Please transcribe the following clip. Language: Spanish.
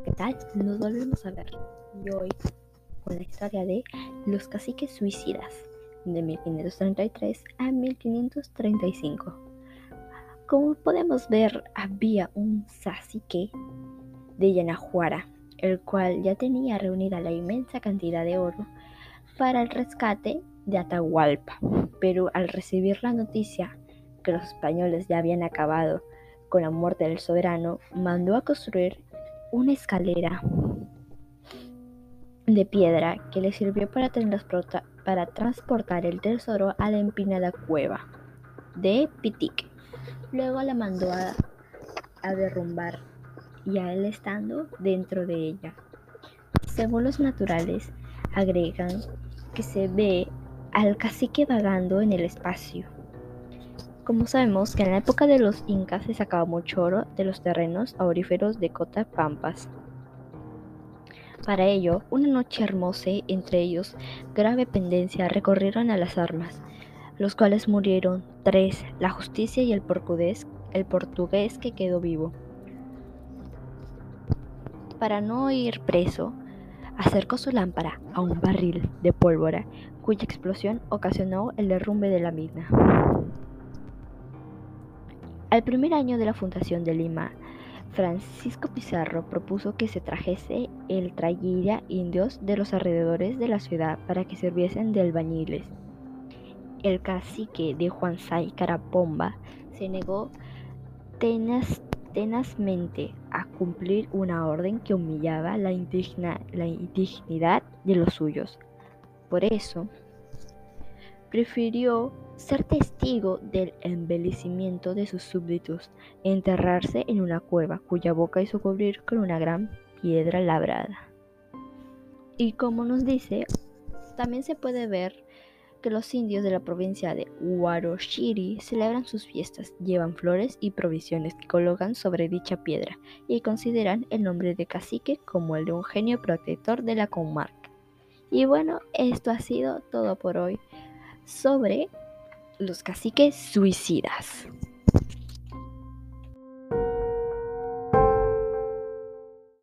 ¿qué tal? Nos volvemos a ver. Y hoy con la historia de los caciques suicidas de 1533 a 1535. Como podemos ver, había un cacique de Yanajuara, el cual ya tenía reunida la inmensa cantidad de oro para el rescate de Atahualpa, pero al recibir la noticia que los españoles ya habían acabado con la muerte del soberano, mandó a construir una escalera de piedra que le sirvió para, transportar el tesoro a la empinada cueva de Pitic. Luego la mandó a, a derrumbar y a él estando dentro de ella. Según los naturales, agregan que se ve al cacique vagando en el espacio. Como sabemos que en la época de los incas se sacaba mucho oro de los terrenos auríferos de Cota Pampas. Para ello, una noche hermosa entre ellos, grave pendencia, recorrieron a las armas, los cuales murieron tres, la justicia y el portugués, el portugués que quedó vivo. Para no ir preso, acercó su lámpara a un barril de pólvora, cuya explosión ocasionó el derrumbe de la misma. Al primer año de la fundación de Lima, Francisco Pizarro propuso que se trajese el traguilla indios de los alrededores de la ciudad para que sirviesen de albañiles. El cacique de Juansay Carapomba se negó tenaz, tenazmente a cumplir una orden que humillaba la indignidad de los suyos. Por eso, prefirió ser testigo del embellecimiento de sus súbditos enterrarse en una cueva cuya boca hizo cubrir con una gran piedra labrada. Y como nos dice, también se puede ver que los indios de la provincia de Huaroshiri celebran sus fiestas, llevan flores y provisiones que colocan sobre dicha piedra y consideran el nombre de cacique como el de un genio protector de la comarca. Y bueno, esto ha sido todo por hoy sobre los caciques suicidas.